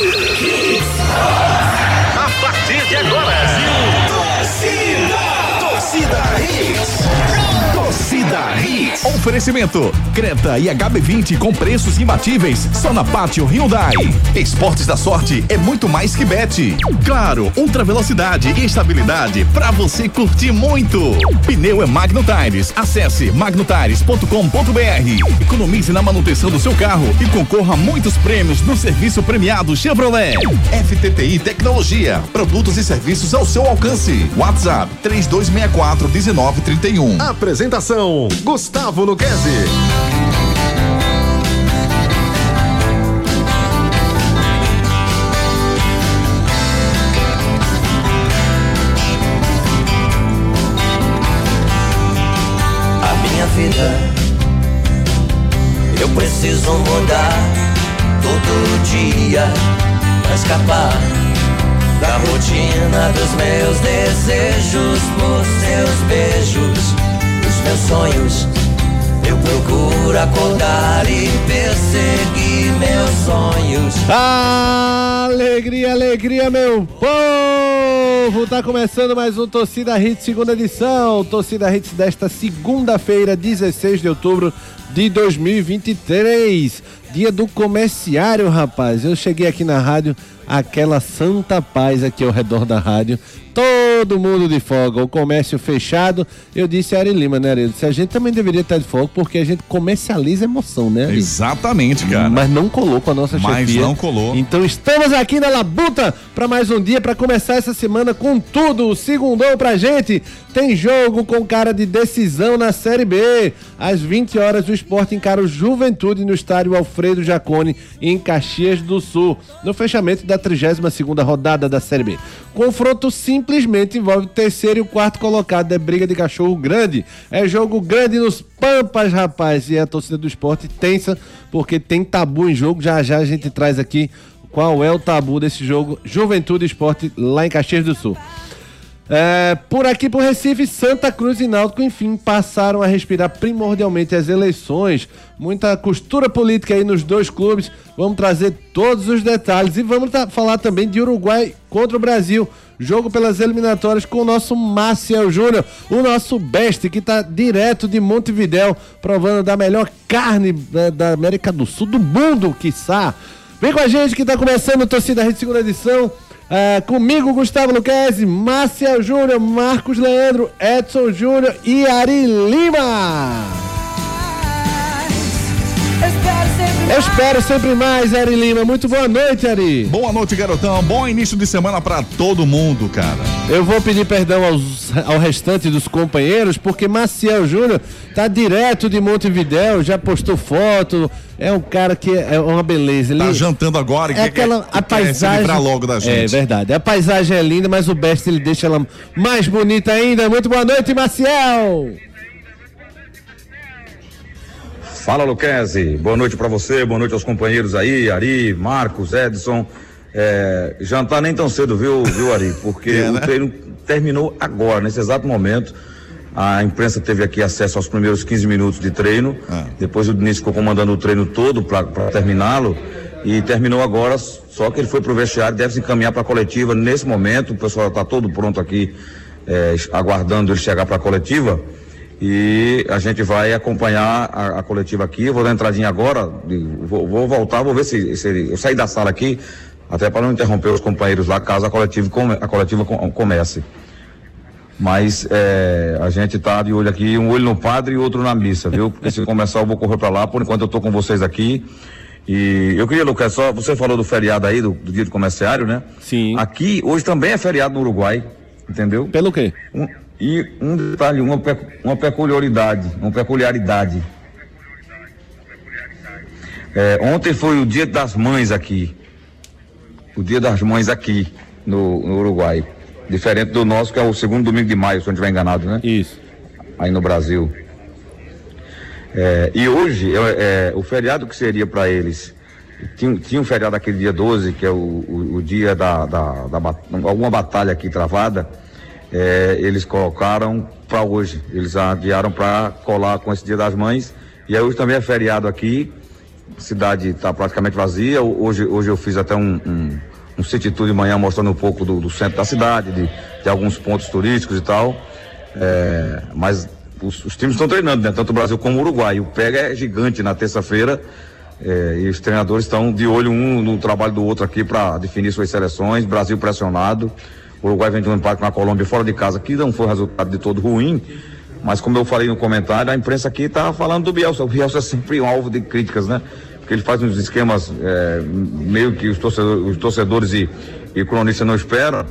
you. Oferecimento: Creta e HB20 com preços imbatíveis só na Pátio Hyundai. Esportes da sorte é muito mais que bet. Claro, ultra velocidade e estabilidade para você curtir muito. Pneu é Magno Tires. Acesse magnotires.com.br. Economize na manutenção do seu carro e concorra a muitos prêmios no serviço premiado Chevrolet. FTTI Tecnologia. Produtos e serviços ao seu alcance. WhatsApp 3264 1931. Apresentação: Gustavo Luquezzi. a minha vida. Eu preciso mudar todo dia pra escapar da rotina dos meus desejos por seus beijos, os meus sonhos. Eu procuro acordar e perseguir meus sonhos. Alegria, alegria, meu povo! Tá começando mais um Torcida Hits, segunda edição. Torcida Hits desta segunda-feira, 16 de outubro de 2023. Dia do comerciário, rapaz. Eu cheguei aqui na rádio, aquela santa paz aqui ao redor da rádio. Todo mundo de folga, o comércio fechado. Eu disse a Ari Lima, né, Ari? Disse, a gente também deveria estar de folga porque a gente comercializa emoção, né, Ari? Exatamente, cara. Mas não colou com a nossa Mas chefia. não colou. Então estamos aqui na Labuta para mais um dia para começar essa semana com tudo. Segundou pra gente. Tem jogo com cara de decisão na Série B. Às 20 horas o esporte encara o Juventude no estádio Alfredo Jacone em Caxias do Sul, no fechamento da 32ª rodada da Série B. Confronto simplesmente envolve o terceiro e o quarto colocado, é briga de cachorro grande. É jogo grande nos Pampas, rapaz. E a torcida do esporte tensa, porque tem tabu em jogo. Já já a gente traz aqui qual é o tabu desse jogo Juventude Esporte lá em Caxias do Sul. É, por aqui por Recife, Santa Cruz e Náutico, enfim, passaram a respirar primordialmente as eleições. Muita costura política aí nos dois clubes. Vamos trazer todos os detalhes e vamos falar também de Uruguai contra o Brasil. Jogo pelas eliminatórias com o nosso Maciel Júnior, o nosso best que tá direto de Montevidéu, provando da melhor carne da, da América do Sul, do mundo, quiçá. Vem com a gente que tá começando a Torcida Rede Segunda Edição. Ah, comigo, Gustavo Luquezzi, Márcia Júnior, Marcos Leandro, Edson Júnior e Ari Lima. Eu espero sempre mais, Ari Lima. Muito boa noite, Ari. Boa noite, garotão. Bom início de semana pra todo mundo, cara. Eu vou pedir perdão aos, ao restante dos companheiros, porque Maciel Júnior tá direto de Montevidéu, já postou foto. É um cara que é uma beleza. Ele Tá jantando agora é quer- aquela quer- a quer paisagem livrar logo da É gente. verdade. A paisagem é linda, mas o best ele deixa ela mais bonita ainda. Muito boa noite, Maciel. Fala Luquezzi, boa noite pra você, boa noite aos companheiros aí, Ari, Marcos, Edson. É, jantar nem tão cedo, viu, viu Ari? Porque É, o né? treino terminou agora, nesse exato momento. A imprensa teve aqui acesso aos primeiros 15 minutos de treino. Ah. Depois o Diniz ficou comandando o treino todo para terminá-lo. E terminou agora, só que ele foi pro vestiário, deve se encaminhar para a coletiva nesse momento. O pessoal está todo pronto aqui, é, aguardando ele chegar para a coletiva. E a gente vai acompanhar a, a coletiva aqui. Eu vou dar entradinha agora, vou, vou voltar, vou ver se, se eu sair da sala aqui, até para não interromper os companheiros lá, caso a coletiva, come- a coletiva com- comece. Mas é, a gente tá de olho aqui, um olho no padre e outro na missa, viu? Porque se começar eu vou correr para lá, por enquanto eu tô com vocês aqui. E eu queria, Lucas, só, você falou do feriado aí, do, do dia do comerciário, né? Sim. Aqui, hoje também é feriado no Uruguai, entendeu? Pelo quê? Um- e um detalhe, uma, uma peculiaridade, uma peculiaridade. É, ontem foi o dia das mães aqui. O dia das mães aqui no, no Uruguai. Diferente do nosso, que é o segundo domingo de maio, se eu não estiver enganado, né? Isso. Aí no Brasil. É, e hoje, é, é, o feriado que seria para eles, tinha, tinha um feriado aquele dia 12, que é o, o, o dia da, da, da alguma batalha aqui travada, é, eles colocaram para hoje. Eles adiaram para colar com esse dia das mães. E aí hoje também é feriado aqui. A cidade está praticamente vazia. Hoje, hoje eu fiz até um, um, um city tour de manhã mostrando um pouco do, do centro da cidade, de, de, alguns pontos turísticos e tal. É, mas os, os, times estão treinando, né? Tanto o Brasil como o Uruguai. O pega é gigante na terça-feira. É, e os treinadores estão de olho um no trabalho do outro aqui para definir suas seleções. Brasil pressionado. O Uruguai vem de um empate na Colômbia fora de casa, que não foi resultado de todo ruim. Mas como eu falei no comentário, a imprensa aqui está falando do Bielsa. O Bielsa é sempre um alvo de críticas, né? Porque ele faz uns esquemas é, meio que os torcedores, os torcedores e, e cronistas não esperam.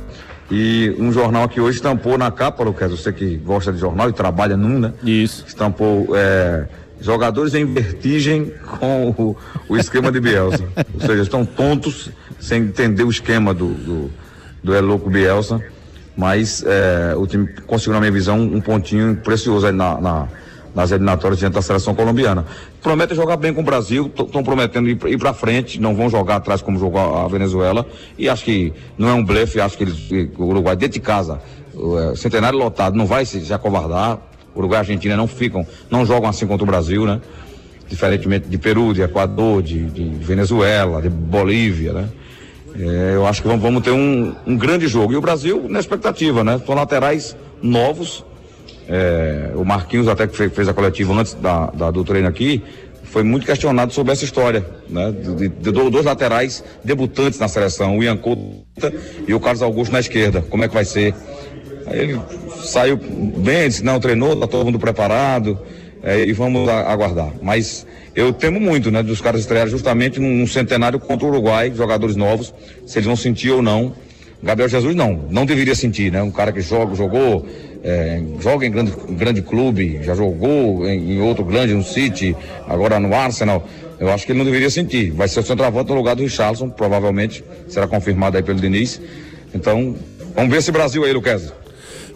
E um jornal que hoje estampou na capa, Lucas, você que gosta de jornal e trabalha num, né? Isso. Estampou é, jogadores em vertigem com o, o esquema de Bielsa. Ou seja, estão tontos sem entender o esquema do, do, do Louco Bielsa. Mas é, o time conseguiu, na minha visão, um pontinho precioso aí na, na nas eliminatórias diante da seleção colombiana. Prometem jogar bem com o Brasil, estão prometendo ir, ir para frente, não vão jogar atrás como jogou a Venezuela. E acho que não é um blefe, acho que eles, o Uruguai dentro de casa, o é, centenário lotado, não vai se, se acovardar. Uruguai e Argentina não ficam, não jogam assim contra o Brasil, né? Diferentemente de Peru, de Equador, de, de Venezuela, de Bolívia, né? É, eu acho que vamos, vamos ter um, um, grande jogo. E o Brasil na expectativa, né? São laterais novos, é, o Marquinhos até que fez, a coletiva antes da, da, do treino aqui, foi muito questionado sobre essa história, né? De, de, de dois laterais debutantes na seleção, o Ian Couto e o Carlos Augusto na esquerda. Como é que vai ser? Aí ele saiu bem, disse, não, treinou, tá todo mundo preparado, é, e vamos a, aguardar. Mas eu temo muito, né, dos caras estrearem justamente num, centenário contra o Uruguai, jogadores novos, se eles vão sentir ou não. Gabriel Jesus não, não deveria sentir, né? Um cara que joga, jogou é, joga em grande, grande clube, já jogou em, em, outro grande, no City, agora no Arsenal. Eu acho que ele não deveria sentir. Vai ser o centroavante no lugar do Richarlison, provavelmente será confirmado aí pelo Diniz. Então, vamos ver esse Brasil aí, Luqueza.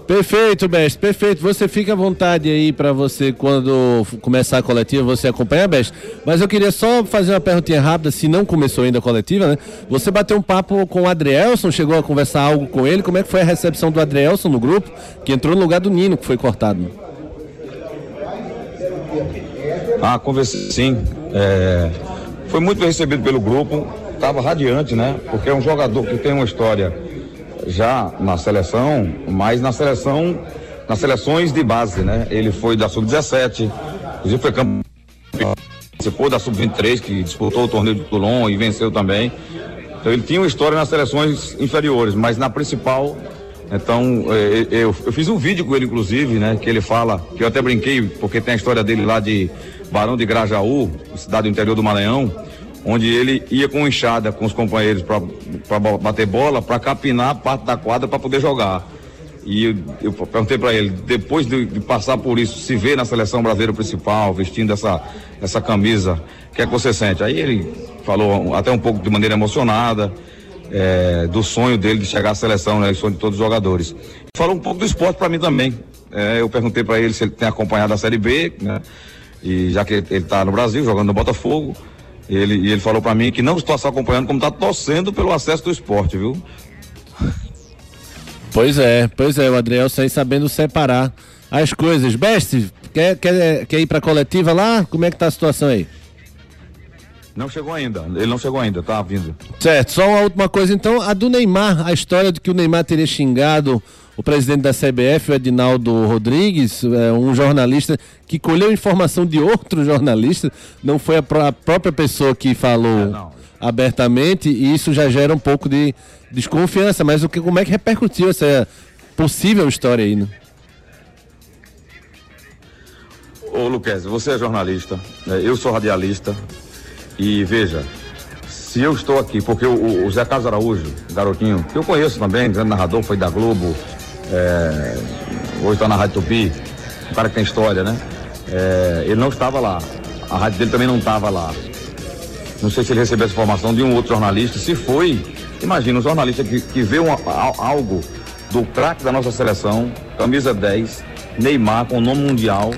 Perfeito, Best, perfeito. Você fica à vontade aí para você, quando começar a coletiva, você acompanha, Best. Mas eu queria só fazer uma perguntinha rápida, se não começou ainda a coletiva, né? Você bateu um papo com o Adrielson, chegou a conversar algo com ele. Como é que foi a recepção do Adrielson no grupo, que entrou no lugar do Nino, que foi cortado? Ah, conversei sim. É... Foi muito bem recebido pelo grupo, estava radiante, né? Porque é um jogador que tem uma história já na seleção, mas na seleção, nas seleções de base, né? Ele foi da sub-17, inclusive foi campeão, participou da sub-23, que disputou o torneio de Toulon e venceu também. Então ele tinha uma história nas seleções inferiores, mas na principal, então eh, eu, eu fiz um vídeo com ele, inclusive, né? Que ele fala, que eu até brinquei, porque tem a história dele lá de Barão de Grajaú, cidade do interior do Maranhão onde ele ia com enxada com os companheiros para bater bola, para capinar a parte da quadra para poder jogar. E eu, eu perguntei para ele, depois de, de, passar por isso, se vê na seleção brasileira principal, vestindo essa, essa camisa, o que é que você sente? Aí ele falou até um pouco de maneira emocionada, é, do sonho dele de chegar à seleção, né, o sonho de todos os jogadores. Falou um pouco do esporte para mim também. É, eu perguntei para ele se ele tem acompanhado a Série B, né, e já que ele está no Brasil, jogando no Botafogo, ele, e ele falou para mim que não está só acompanhando, como está torcendo pelo acesso do esporte, viu? Pois é, pois é, o Adriel sai sabendo separar as coisas. Best, quer, quer, quer ir para coletiva lá? Como é que tá a situação aí? Não chegou ainda, ele não chegou ainda, tá vindo. Certo, só uma última coisa então, a do Neymar, a história de que o Neymar teria xingado o presidente da CBF, o Edinaldo Rodrigues, é, um jornalista que colheu informação de outro jornalista, não foi a, pró a própria pessoa que falou é, abertamente, e isso já gera um pouco de desconfiança. Mas o que, como é que repercutiu essa possível história aí? Né? Ô Luquez, você é jornalista, né? eu sou radialista, e veja, se eu estou aqui, porque o, o Zé Carlos Araújo, garotinho, que eu conheço também, grande narrador, foi da Globo, é, hoje está na Rádio Tupi, um cara que tem história, né? É, ele não estava lá. A rádio dele também não estava lá. Não sei se ele recebeu essa informação de um outro jornalista. Se foi, imagina, um jornalista que, que vê um, algo do craque da nossa seleção, camisa 10, Neymar com nome mundial,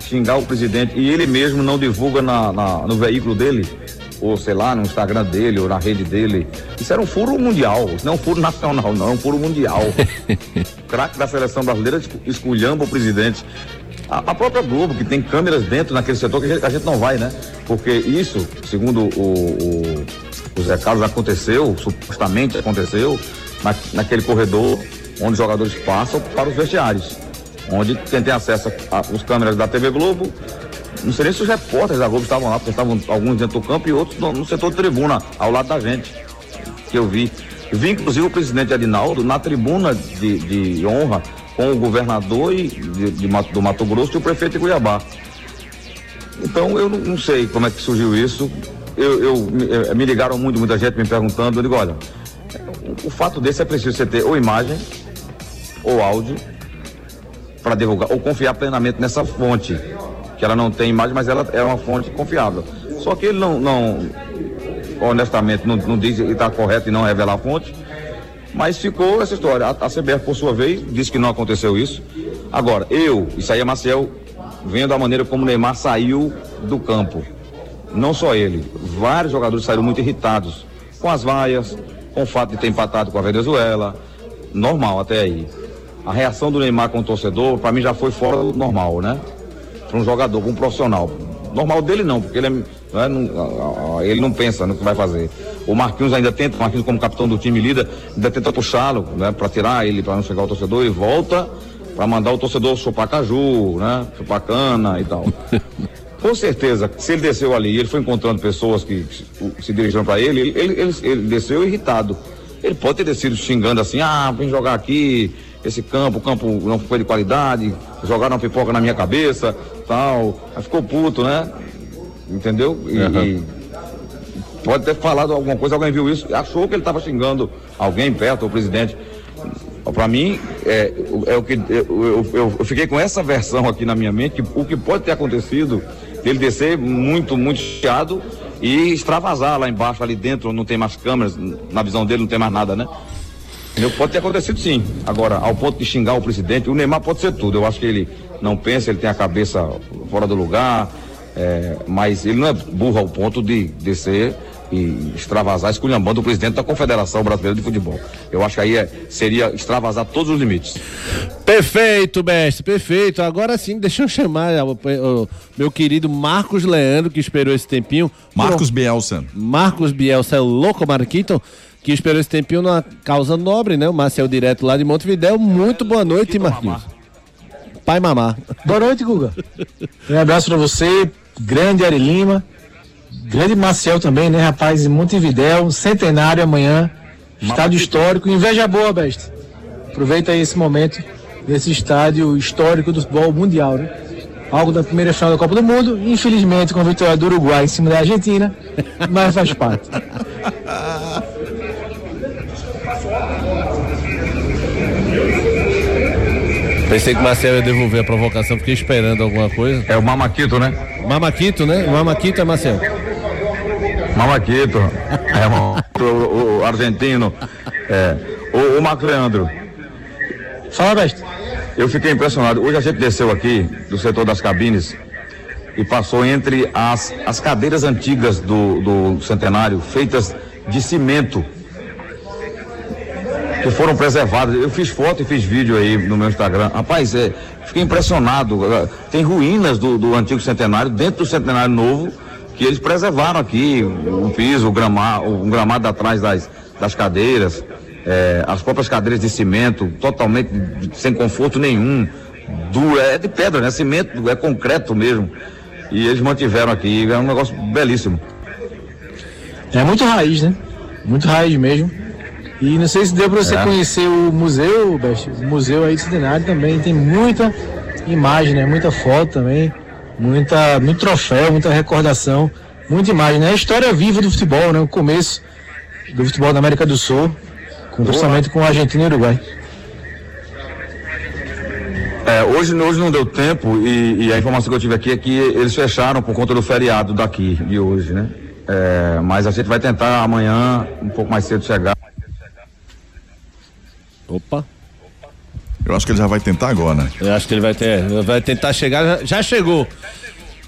xingar o presidente e ele mesmo não divulga na, na, no veículo dele ou sei lá, no Instagram dele, ou na rede dele. Isso era um furo mundial, não um furo nacional, não, é um furo mundial. Craque da seleção brasileira esculhamba o presidente. A, a própria Globo, que tem câmeras dentro naquele setor que a gente, a gente não vai, né? Porque isso, segundo o, o, o Zé Carlos, aconteceu, supostamente aconteceu, na, naquele corredor onde os jogadores passam para os vestiários. Onde quem tem acesso às câmeras da TV Globo, não sei nem se os repórteres da Globo estavam lá, porque estavam alguns dentro do campo e outros no, no setor tribuna, ao lado da gente, que eu vi. Vi inclusive o presidente Adinaldo na tribuna de, de honra com o governador e de, de, do Mato Grosso e o prefeito de Cuiabá. Então eu não, não sei como é que surgiu isso. Eu, eu, me, me ligaram muito, muita gente me perguntando, eu digo, olha, o, o fato desse é preciso você ter ou imagem ou áudio para divulgar, ou confiar plenamente nessa fonte, que ela não tem imagem, mas ela é uma fonte confiável. Só que ele não, não honestamente, não, não diz que está correto e não revela a fonte, mas ficou essa história. A, a CBF, por sua vez, disse que não aconteceu isso. Agora, eu, isso aí é Marcel, vendo a maneira como o Neymar saiu do campo. Não só ele, vários jogadores saíram muito irritados com as vaias, com o fato de ter empatado com a Venezuela. Normal até aí. A reação do Neymar com o torcedor, para mim, já foi fora do normal, né? Para um jogador, para um profissional. Normal dele não, porque ele, é, né, não, ele não pensa no que vai fazer. O Marquinhos ainda tenta, o Marquinhos como capitão do time líder, ainda tenta puxá-lo, né? Para tirar ele, para não chegar ao torcedor e volta para mandar o torcedor chupar caju, né? Chupar cana e tal. Com certeza, se ele desceu ali e ele foi encontrando pessoas que se, se dirigiram para ele, ele, ele, ele, ele desceu irritado. Ele pode ter descido xingando assim, ah, vem jogar aqui, esse campo, o campo não foi de qualidade, jogaram uma pipoca na minha cabeça, tal. Aí ficou puto, né? Entendeu? E, uhum. e pode ter falado alguma coisa, alguém viu isso, achou que ele estava xingando alguém perto, o presidente. Para mim, é, é o que eu, eu, eu, fiquei com essa versão aqui na minha mente, que o que pode ter acontecido, ele descer muito, muito chiado e extravasar lá embaixo, ali dentro, não tem mais câmeras, na visão dele não tem mais nada, né? Pode ter acontecido sim. Agora, ao ponto de xingar o presidente, o Neymar pode ser tudo. Eu acho que ele não pensa, ele tem a cabeça fora do lugar, é, mas ele não é burro ao ponto de descer e extravasar, esculhambando o presidente da Confederação Brasileira de Futebol. Eu acho que aí é, seria extravasar todos os limites. Perfeito, mestre, perfeito. Agora sim, deixa eu chamar o, o, meu querido Marcos Leandro, que esperou esse tempinho. Marcos Bielsa. Marcos Bielsa, é louco, Marquito que esperou esse tempinho na causa nobre, né? O Marcel direto lá de Montevidéu. Muito boa noite, Marquinhos. Pai Mamá. Boa noite, Guga. Um abraço pra você, grande Ari Lima, grande Marcel também, né, rapaz? Em Montevidéu, centenário amanhã, estádio histórico. Inveja boa, Best. Aproveita aí esse momento desse estádio histórico do futebol mundial, né? Algo da primeira final da Copa do Mundo, infelizmente com a vitória do Uruguai em cima da Argentina, mas faz parte. Pensei que o Marcelo ia devolver a provocação, fiquei esperando alguma coisa. É o Mamaquito, né? Mamaquito, né? O Mamaquito é Marcelo. Mamaquito. é o, o, o, argentino. É. O, o Marco Leandro. Fala, mestre. Eu fiquei impressionado. Hoje a gente desceu aqui do setor das cabines e passou entre as, as cadeiras antigas do, do centenário, feitas de cimento que foram preservadas. Eu fiz foto e fiz vídeo aí no meu Instagram. Rapaz, é, fiquei impressionado. Tem ruínas do, do antigo centenário, dentro do centenário novo, que eles preservaram aqui, o piso, o gramado, gramado atrás das, das cadeiras, é, as próprias cadeiras de cimento, totalmente sem conforto nenhum. É de pedra, né? Cimento, é concreto mesmo. E eles mantiveram aqui, é um negócio belíssimo. É muito raiz, né? Muito raiz mesmo. E não sei se deu para você é. conhecer o museu, Best. O museu aí de Centenário também tem muita imagem, né? Muita foto também, muita, muito troféu, muita recordação, muita imagem, né? A história viva do futebol, né? O começo do futebol da América do Sul, com, justamente com a Argentina e Uruguai. É, hoje, hoje não deu tempo e, e, a informação que eu tive aqui é que eles fecharam por conta do feriado daqui, de hoje, né? É, mas a gente vai tentar amanhã, um pouco mais cedo, chegar. Opa. Eu acho que ele já vai tentar agora, né? Eu acho que ele vai ter, vai tentar chegar, já, já chegou.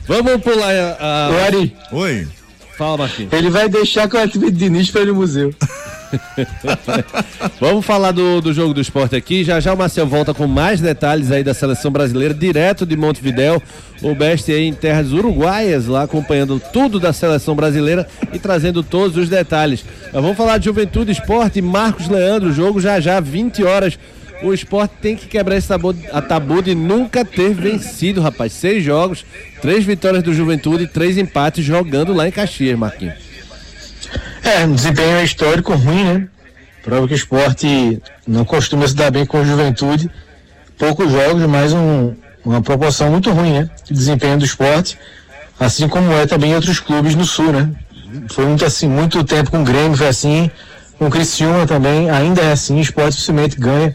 Vamos pular a. a... Ari. Oi. Fala, Marquinhos. Ele vai deixar com a de Diniz para ir no museu. Vamos falar do, do jogo do esporte aqui. Já já o Marcel volta com mais detalhes aí da seleção brasileira, direto de Montevidéu. O Best aí em terras uruguaias, lá acompanhando tudo da seleção brasileira e trazendo todos os detalhes. Mas vamos falar de Juventude Esporte, Marcos Leandro, jogo já já, 20 horas. O esporte tem que quebrar esse tabu, a tabu de nunca ter vencido, rapaz. Seis jogos, três vitórias do Juventude três empates jogando lá em Caxias, Marquinhos. É, um desempenho histórico ruim, né? Prova que o esporte não costuma se dar bem com a juventude. Poucos jogos, mas um, uma proporção muito ruim, né? De desempenho do esporte. Assim como é também em outros clubes no sul, né? Foi muito assim, muito tempo com o Grêmio, foi assim. Com o Criciúma também, ainda é assim. O esporte dificilmente ganha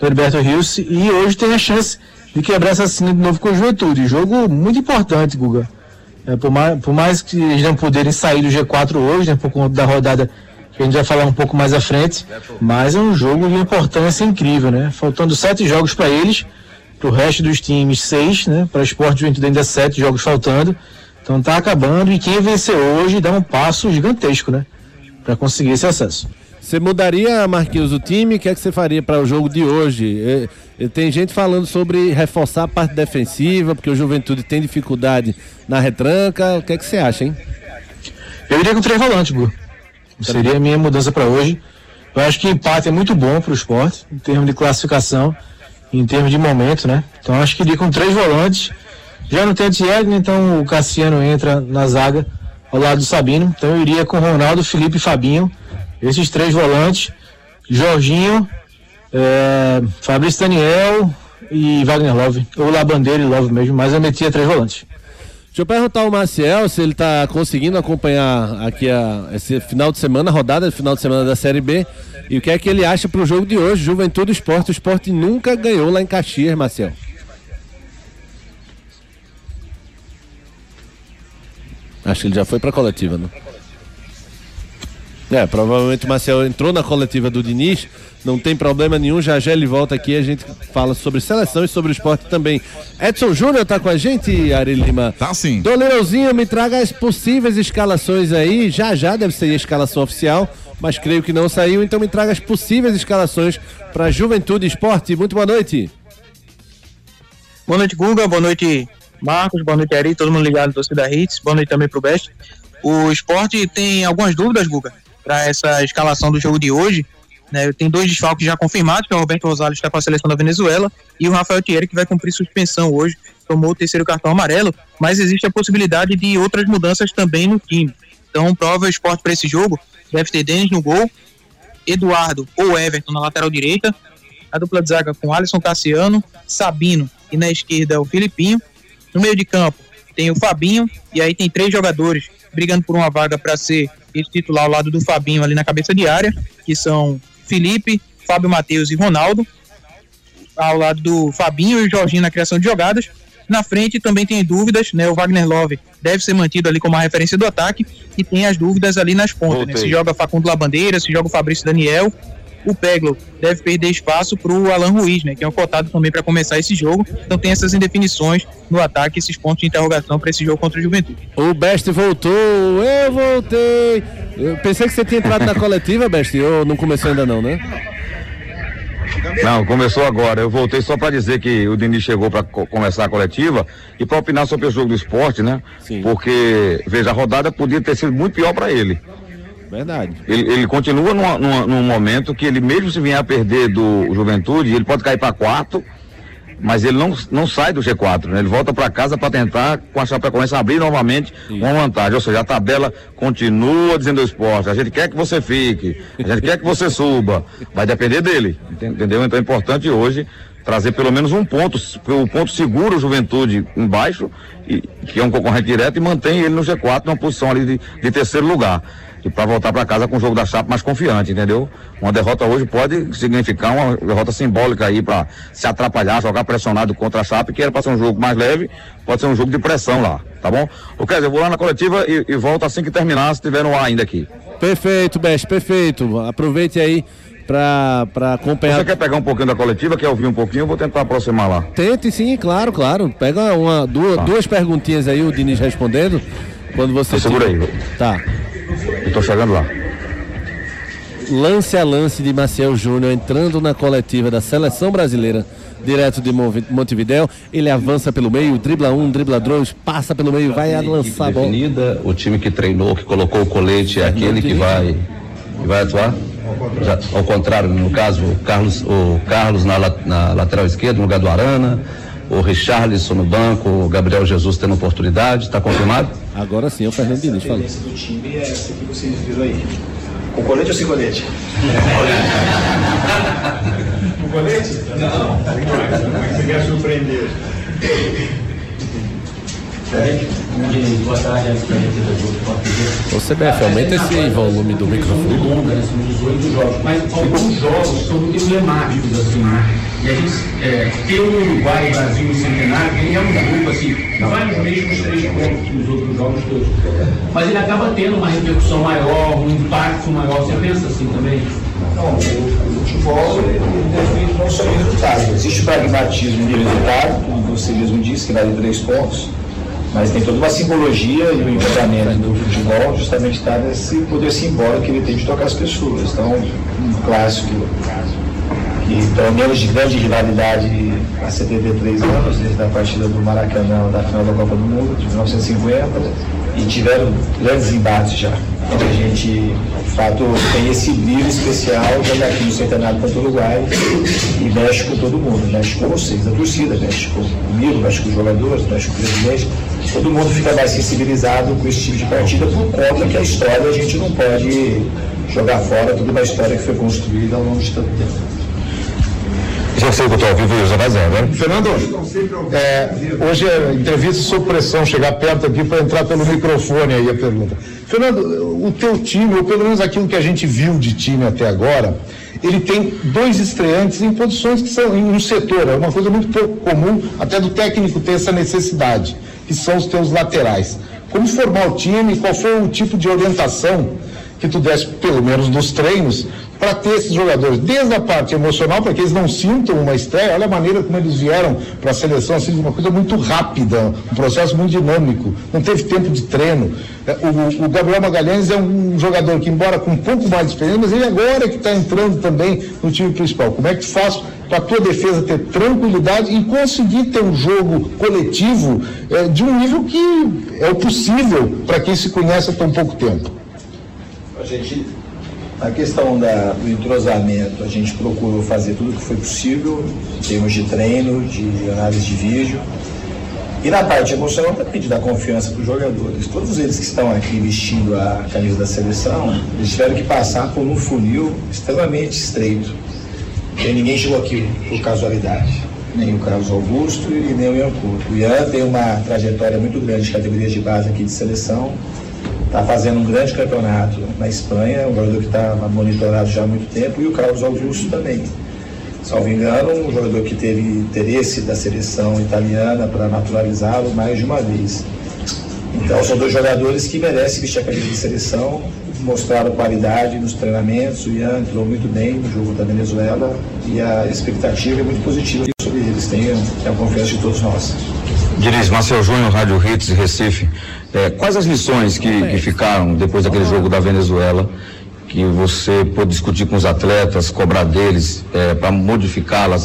do Alberto Rios. E hoje tem a chance de quebrar essa cena de novo com a juventude. Jogo muito importante, Guga. É, por, mais, por mais que eles não poderem sair do G4 hoje, né, por conta da rodada que a gente vai falar um pouco mais à frente, mas é um jogo de importância incrível, né? Faltando sete jogos para eles, para o resto dos times seis, né? Para Esporte Juventude ainda sete jogos faltando, então tá acabando e quem vencer hoje dá um passo gigantesco, né? Para conseguir esse acesso. Você mudaria, Marquinhos, o time? O que é que você faria para o jogo de hoje? É, é, tem gente falando sobre reforçar a parte defensiva, porque o Juventude tem dificuldade na retranca. O que é que você acha, hein? Eu iria com três volantes, Bu. Seria a minha mudança para hoje. Eu acho que empate é muito bom para o esporte, em termos de classificação, em termos de momento, né? Então acho que iria com três volantes. Já não tem Thierry, então o Cassiano entra na zaga ao lado do Sabino. Então eu iria com Ronaldo, Felipe e Fabinho. Esses três volantes. Jorginho, é, Fabrício Daniel e Wagner Love. Ou Labandeira e Love mesmo, mas eu metia três volantes. Deixa eu perguntar ao Maciel se ele está conseguindo acompanhar aqui a, esse final de semana, a rodada de final de semana da Série B. E o que é que ele acha para o jogo de hoje? Juventude Esporte. O esporte nunca ganhou lá em Caxias, Maciel. Acho que ele já foi para a coletiva, né? É, provavelmente o Marcel entrou na coletiva do Diniz, não tem problema nenhum, já já ele volta aqui, a gente fala sobre seleção e sobre o esporte também. Edson Júnior tá com a gente, Ari Lima? Tá sim. Doleirãozinho, me traga as possíveis escalações aí, já já deve ser a escalação oficial, mas creio que não saiu, então me traga as possíveis escalações para Juventude Esporte. Muito boa noite. Boa noite, Guga, boa noite, Marcos, boa noite, Ari, todo mundo ligado no Torcida Hits, boa noite também pro Best. O esporte tem algumas dúvidas, Guga, para essa escalação do jogo de hoje. Né? Tem dois desfalques já confirmados, que é o Roberto Rosales está com a seleção da Venezuela e o Rafael Thierry que vai cumprir suspensão hoje, tomou o terceiro cartão amarelo, mas existe a possibilidade de outras mudanças também no time. Então, prova esporte para esse jogo, deve ter Denis no gol, Eduardo ou Everton na lateral direita, a dupla de zaga com Alisson Cassiano, Sabino e na esquerda o Filipinho. No meio de campo tem o Fabinho, e aí tem três jogadores brigando por uma vaga para ser esse titular ao lado do Fabinho ali na cabeça de área, que são Felipe, Fábio Matheus e Ronaldo. Ao lado do Fabinho e o Jorginho na criação de jogadas. Na frente também tem dúvidas, né? O Wagner Love deve ser mantido ali como a referência do ataque e tem as dúvidas ali nas pontas, né? Se joga Facundo Labandeira, se joga o Fabrício Daniel o Peglo deve perder espaço para o Alan Ruiz, né, que é um cotado também para começar esse jogo. Então tem essas indefinições no ataque, esses pontos de interrogação para esse jogo contra o Juventude. O Best voltou, eu voltei. Eu pensei que você tinha entrado na coletiva, Best, ou não começou ainda não, né? Não, começou agora. Eu voltei só para dizer que o Denis chegou para co começar a coletiva e para opinar sobre o jogo do esporte, né? Sim. Porque, veja, a rodada podia ter sido muito pior para ele. Verdade. Ele, ele continua numa, numa, num momento que ele, mesmo se vier a perder do Juventude, ele pode cair para quarto, mas ele não, não sai do G4, né? Ele volta para casa para tentar, com a Chapecoense, abrir novamente uma vantagem. Ou seja, a tabela continua dizendo ao esporte, a gente quer que você fique, a gente quer que você suba. Vai depender dele, entendeu? Então é importante hoje trazer pelo menos um ponto, o ponto seguro Juventude embaixo, e, que é um concorrente direto, e mantém ele no G4, numa posição ali de, de terceiro lugar e para voltar para casa com o jogo da chapa mais confiante, entendeu? Uma derrota hoje pode significar uma derrota simbólica aí para se atrapalhar, jogar pressionado contra a chapa, que era para ser um jogo mais leve, pode ser um jogo de pressão lá, tá bom? O Kézia, eu vou lá na coletiva e, e volto assim que terminar, se tiver no ar ainda aqui. Perfeito, Best, perfeito. Aproveite aí para acompanhar. Você quer pegar um pouquinho da coletiva, quer ouvir um pouquinho? Eu vou tentar aproximar lá. Tente sim, claro, claro. Pega uma, duas, tá. duas perguntinhas aí, o Diniz respondendo. Quando você. Segura aí. Tá. Eu tô chegando lá. lance a lance de Maciel Júnior entrando na coletiva da seleção brasileira, direto de Montevidéu. Ele avança pelo meio, dribla um, dribla dois, passa pelo meio, vai a lançar a bola. definida, o time que treinou, que colocou o colete é aquele que vai, que vai atuar. Já, ao contrário, no caso, o Carlos, o Carlos na, na lateral esquerda, no lugar do Arana, o Richarlison no banco, o Gabriel Jesus tendo oportunidade, está confirmado? Agora sim, é o Fernando Diniz falou. do time é essa que vocês viram aí. Com colete ou sem colete? Com colete? Não. Você quer surpreender? Ô CBF, aumenta esse volume do microfone. longa, né? São 18 jogos, mas alguns jogos são muito emblemáticos, assim, né? E a gente é, ter o Uruguai, o Brasil e o Centenário, ele é um grupo, assim, não vai nos mesmos três pontos que os outros jogos todos. Mas ele acaba tendo uma repercussão maior, um impacto maior. Você pensa assim também? Não, o, futebol não só o resultado. Existe o pragmatismo de resultado, como você mesmo disse, que vale três pontos, mas tem toda uma simbologia e o encantamento do futebol justamente está nesse poder simbólico que ele tem de tocar as pessoas. Então, um clássico que pelo menos de grande rivalidade há 73 anos, desde a partida do Maracanã da final da Copa do Mundo, de 1950, e tiveram grandes embates já. Onde a gente, de fato, tem esse brilho especial de aqui no Centenário contra o Uruguai e mexe com todo mundo, mexe com vocês, a torcida, mexe com- comigo, mexe com os jogadores, mexe com o presidente. Todo mundo fica mais sensibilizado com esse tipo de partida por conta que a história a gente não pode jogar fora toda uma história que foi construída ao longo de tanto tempo. Já sei que eu estou ao vivo e já vai zero, né? Fernando, é, hoje é entrevista sob pressão, chegar perto aqui para entrar pelo microfone aí a pergunta. Fernando, o teu time, ou pelo menos aquilo que a gente viu de time até agora, ele tem dois estreantes em posições que são em um setor, é uma coisa muito pouco comum, até do técnico ter essa necessidade, que são os teus laterais. Como formar o time, qual foi o tipo de orientação que tu desse, pelo menos nos treinos, para ter esses jogadores, desde a parte emocional, para que eles não sintam uma estreia, olha a maneira como eles vieram para a seleção, assim, uma coisa muito rápida, um processo muito dinâmico, não teve tempo de treino. É, O, o Gabriel Magalhães é um jogador que, embora com um pouco mais de experiência, mas ele agora que está entrando também no time principal. Como é que faz para a tua defesa ter tranquilidade e conseguir ter um jogo coletivo é, de um nível que é o possível para quem se conhece há tão pouco tempo? A gente, na questão da, do entrosamento, a gente procurou fazer tudo o que foi possível, em termos de treino, de análise de vídeo. E na parte emocional também de dar confiança para os jogadores. Todos eles que estão aqui vestindo a camisa da seleção, eles tiveram que passar por um funil extremamente estreito. E ninguém chegou aqui por casualidade. Nem o Carlos Augusto e nem o Ian Couto. O Ian tem uma trajetória muito grande de categorias de base aqui de seleção está fazendo um grande campeonato na Espanha, um jogador que está monitorado já há muito tempo, e o Carlos Augusto também. Salvo engano, um jogador que teve interesse da seleção italiana para naturalizá-lo mais de uma vez. Então são dois jogadores que merecem vestir a camisa de seleção, mostraram qualidade nos treinamentos, o Ian entrou muito bem no jogo da Venezuela e a expectativa é muito positiva sobre eles, tenho a confiança de todos nós. Diniz, Marcel Júnior, Rádio Hits, Recife. É, quais as lições que, que ficaram depois daquele jogo da Venezuela que você pôde discutir com os atletas, cobrar deles para modificá-las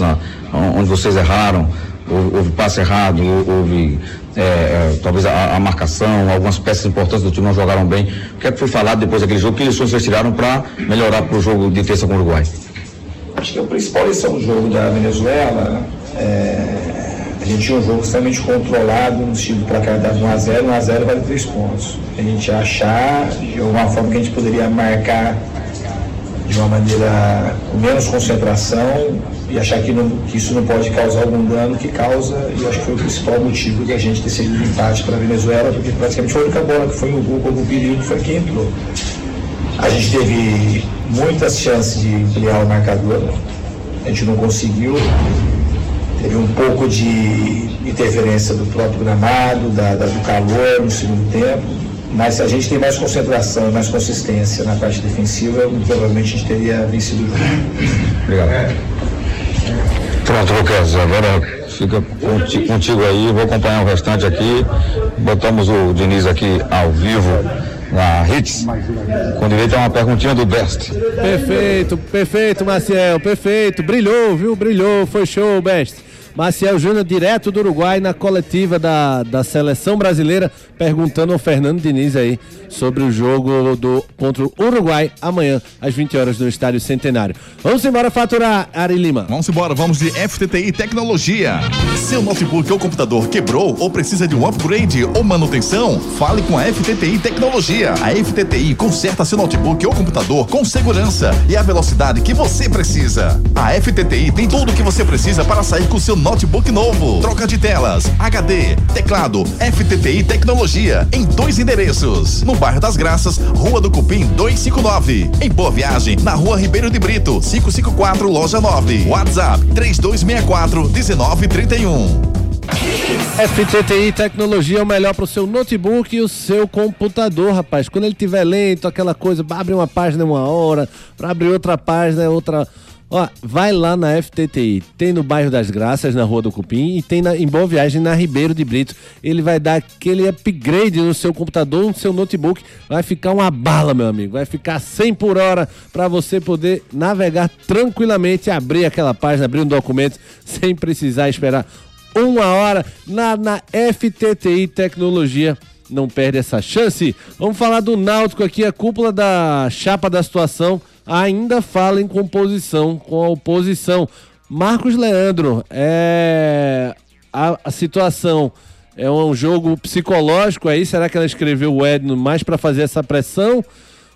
onde vocês erraram? Houve, houve passe errado, hou- houve é, é, talvez a, a marcação, algumas peças importantes do time não jogaram bem. O que é que foi falado depois daquele jogo? Que lições vocês tiraram para melhorar para o jogo de terça com o Uruguai? Acho que a principal lição do jogo da Venezuela é, a gente tinha um jogo extremamente controlado no estilo para cá dava 1x0, 1x0 vale 3 pontos. A gente achar de alguma forma que a gente poderia marcar de uma maneira com menos concentração e achar que, não- que isso não pode causar algum dano, que causa, e acho que foi o principal motivo da gente ter sido empate para a Venezuela, porque praticamente foi a única bola que foi no gol como perigo, foi quem entrou. A gente teve muitas chances de ampliar o marcador, a gente não conseguiu. Teve um pouco de interferência do próprio gramado, da, da- do calor no segundo tempo. Mas se a gente tem mais concentração e mais consistência na parte defensiva, provavelmente a gente teria vencido o jogo. Obrigado. Pronto, Lucas, agora fica conti- contigo aí, vou acompanhar o restante aqui. Botamos o Diniz aqui ao vivo na Hits, com direito a uma perguntinha do Best. Perfeito, perfeito, Maciel, perfeito. Brilhou, viu? Brilhou, foi show, Best. Maciel Júnior, direto do Uruguai, na coletiva da, da seleção brasileira, perguntando ao Fernando Diniz aí sobre o jogo do, contra o Uruguai amanhã, às 20 horas, no Estádio Centenário. Vamos embora faturar, Ari Lima. Vamos embora, vamos de FTTI Tecnologia. Seu notebook ou computador quebrou ou precisa de um upgrade ou manutenção? Fale com a FTTI Tecnologia. A FTTI conserta seu notebook ou computador com segurança e a velocidade que você precisa. A FTTI tem tudo o que você precisa para sair com seu notebook novo. Troca de telas, HD, teclado, FTTI Tecnologia em dois endereços. No bairro das Graças, Rua do Cupim 259. Em Boa Viagem, na Rua Ribeiro de Brito, 554, Loja 9. WhatsApp 3264 1931. FTTI Tecnologia é o melhor para o seu notebook e o seu computador, rapaz. Quando ele tiver lento, aquela coisa, abre uma página uma hora, para abrir outra página é outra. Ó, vai lá na FTTI. Tem no bairro das Graças, na Rua do Cupim, e tem na, em Boa Viagem, na Ribeiro de Brito. Ele vai dar aquele upgrade no seu computador, no seu notebook. Vai ficar uma bala, meu amigo. Vai ficar 100 por hora para você poder navegar tranquilamente, abrir aquela página, abrir um documento, sem precisar esperar uma hora na, na FTTI Tecnologia. Não perde essa chance. Vamos falar do Náutico aqui, a cúpula da chapa da situação ainda fala em composição com a oposição. Marcos Leandro, é a, a situação é um jogo psicológico aí? Será que ela escreveu o Edno mais para fazer essa pressão?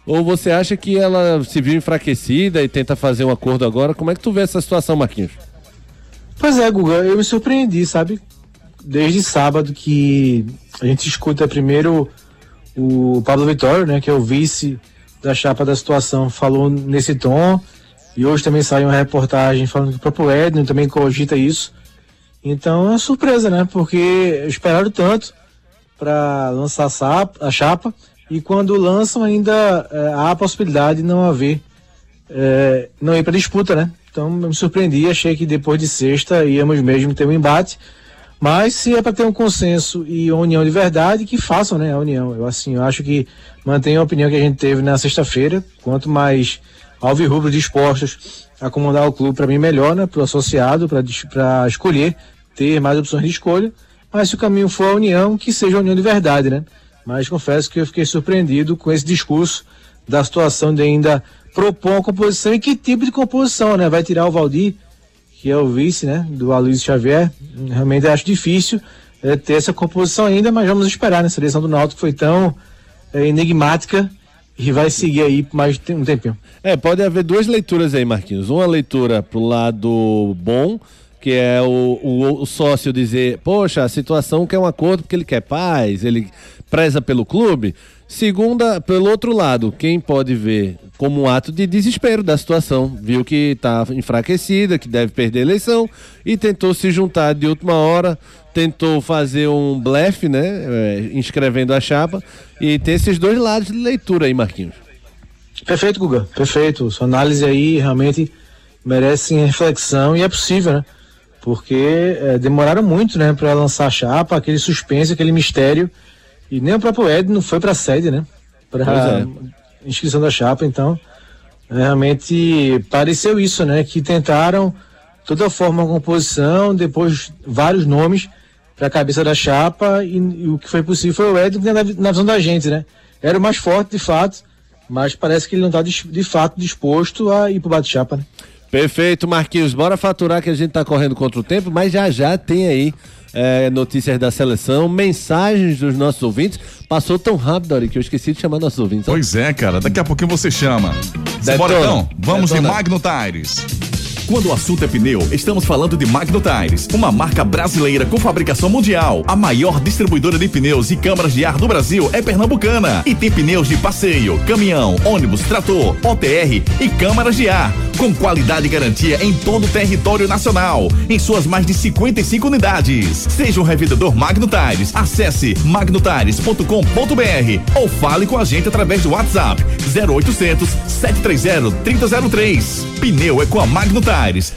Ou você acha que ela se viu enfraquecida e tenta fazer um acordo agora? Como é que tu vê essa situação, Marquinhos? Pois é, Guga, eu me surpreendi, sabe? Desde sábado que a gente escuta primeiro o Pablo Vitório, né, que é o vice da chapa da situação, falou nesse tom. E hoje também saiu uma reportagem falando que o próprio Edno também cogita isso. Então é uma surpresa, né? Porque esperaram tanto para lançar a chapa e quando lançam ainda é, há a possibilidade de não haver, é, não ir para disputa, né? Então me surpreendi, achei que depois de sexta íamos mesmo ter um embate. Mas se é para ter um consenso e uma união de verdade, que façam, né, a união. Eu assim, eu acho que mantém a opinião que a gente teve na sexta-feira. Quanto mais alvirrubro dispostos a comandar o clube, para mim melhor, né, para o associado, para escolher, ter mais opções de escolha. Mas se o caminho for a união, que seja a união de verdade, né? Mas confesso que eu fiquei surpreendido com esse discurso da situação de ainda propor uma composição e que tipo de composição, né? Vai tirar o Valdir, que é o vice, né, do Aloysio Xavier. Realmente acho difícil é, ter essa composição ainda, mas vamos esperar, né? eleição do Náutico foi tão é, enigmática e vai seguir aí por mais um tempinho. É, pode haver duas leituras aí, Marquinhos. Uma leitura pro lado bom, que é o, o, o, sócio dizer, poxa, a situação quer um acordo porque ele quer paz, ele preza pelo clube. Segunda, pelo outro lado, quem pode ver como um ato de desespero da situação, viu que está enfraquecida, que deve perder a eleição e tentou se juntar de última hora, tentou fazer um blefe, né, é, inscrevendo a chapa e tem esses dois lados de leitura aí, Marquinhos. Perfeito, Guga, perfeito. Sua análise aí realmente merece reflexão e é possível, né? Porque é, demoraram muito, né, para lançar a chapa, aquele suspense, aquele mistério e nem o próprio Ed não foi para a sede, né? Para é. inscrição da chapa, então realmente pareceu isso, né? Que tentaram toda forma composição, depois vários nomes para a cabeça da chapa e, e, o que foi possível foi o Ed na, na visão da gente, né? Era o mais forte de fato, mas parece que ele não está de, de, fato disposto a ir para o bate-chapa, né? Perfeito, Marquinhos. Bora faturar que a gente está correndo contra o tempo, mas já já tem aí é, notícias da seleção, mensagens dos nossos ouvintes. Passou tão rápido, Ari, que eu esqueci de chamar nossos ouvintes. Pois é, cara. Daqui a pouquinho você chama. Bora então? Vamos Detona. de Magno Tires. Quando o assunto é pneu, estamos falando de Magno Tires, uma marca brasileira com fabricação mundial. A maior distribuidora de pneus e câmaras de ar do Brasil é pernambucana e tem pneus de passeio, caminhão, ônibus, trator, OTR e câmaras de ar, com qualidade e garantia em todo o território nacional, em suas mais de 55 unidades. Seja um revendedor Magno Tires, acesse magnotires.com.br ou fale com a gente através do WhatsApp 0800 730 3003. Pneu é com a Magno Tires.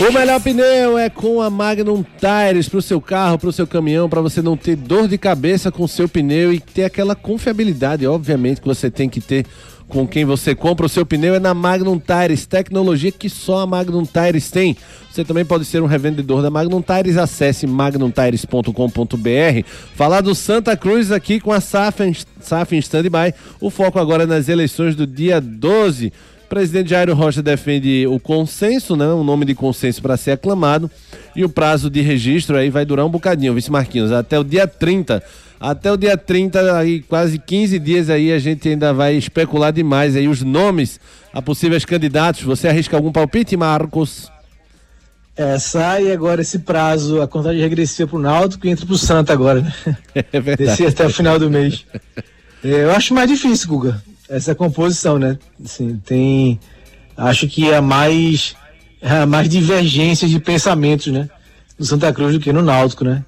O melhor pneu é com a Magnum Tires para o seu carro, para o seu caminhão, para você não ter dor de cabeça com o seu pneu e ter aquela confiabilidade, obviamente, que você tem que ter com quem você compra o seu pneu é na Magnum Tires, tecnologia que só a Magnum Tires tem. Você também pode ser um revendedor da Magnum Tires, acesse magnumtires.com.br. Falar do Santa Cruz aqui com a SAF em, SAF em stand-by. O foco agora é nas eleições do dia 12. O presidente Jairo Rocha defende o consenso, né? Um nome de consenso para ser aclamado. E o prazo de registro aí vai durar um bocadinho, vice Marquinhos, até o dia 30. Até o dia 30, aí, quase 15 dias aí, a gente ainda vai especular demais aí os nomes a possíveis candidatos. Você arrisca algum palpite, Marcos? É, sai agora esse prazo, a contagem regressiva pro Náutico e entra pro Santa agora, né? É verdade. Descer até o final do mês. É, eu acho mais difícil, Guga, essa composição, né? Assim, tem. Acho que há mais, há mais divergências de pensamentos, né? No Santa Cruz do que no Náutico, né?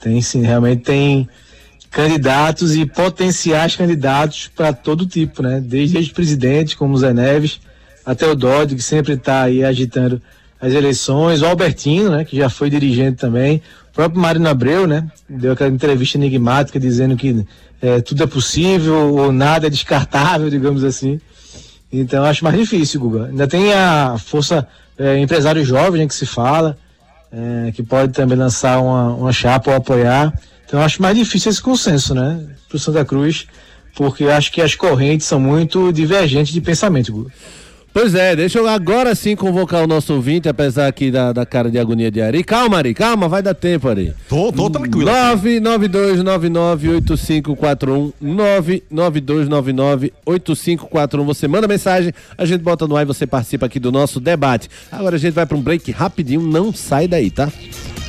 Tem sim, realmente tem candidatos e potenciais candidatos para todo tipo, né? Desde ex-presidentes como Zé Neves até o Dodge, que sempre está aí agitando as eleições, o Albertino, né? Que já foi dirigente também, o próprio Marino Abreu, né? Deu aquela entrevista enigmática dizendo que é, tudo é possível ou nada é descartável, digamos assim. Então acho mais difícil, Guga. Ainda tem a força é, empresário jovem né, que se fala, é, que pode também lançar uma, uma chapa ou apoiar. Então eu acho mais difícil esse consenso, né, para o Santa Cruz, porque acho que as correntes são muito divergentes de pensamento, Guga. Pois é, deixa eu agora sim convocar o nosso ouvinte, apesar aqui da, da cara de agonia de Ari. Calma, Ari, calma, vai dar tempo, Ari. Tô, tô tranquilo. 992998541 992998541 Você manda mensagem, a gente bota no ar e você participa aqui do nosso debate. Agora a gente vai para um break rapidinho, não sai daí, tá?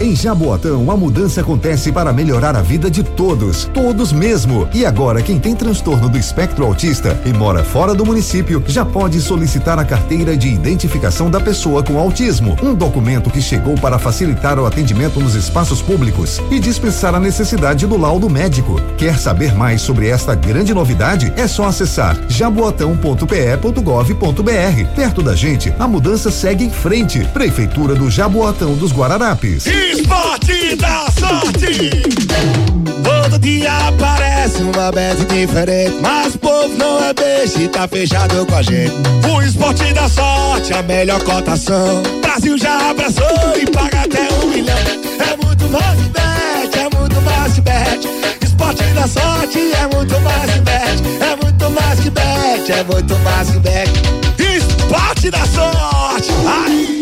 Em Jaboatão, a mudança acontece para melhorar a vida de todos, todos mesmo. E agora, quem tem transtorno do espectro autista e mora fora do município já pode solicitar a carteira de identificação da pessoa com autismo, um documento que chegou para facilitar o atendimento nos espaços públicos e dispensar a necessidade do laudo médico. Quer saber mais sobre esta grande novidade? É só acessar jaboatão.pe.gov.br. Perto da gente, a mudança segue em frente. Prefeitura do Jaboatão dos Guararapes. Esporte da sorte. Todo dia aparece uma bet diferente. Mas o povo não é beijo e tá fechado com a gente. O esporte da sorte, a melhor cotação. Brasil já abraçou e paga até um milhão. É muito mais que bet, é muito mais que bet. Esporte da sorte é muito mais que bet. É muito mais que bet, é muito mais que bet. Esporte da sorte. Ai.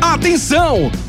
Atenção!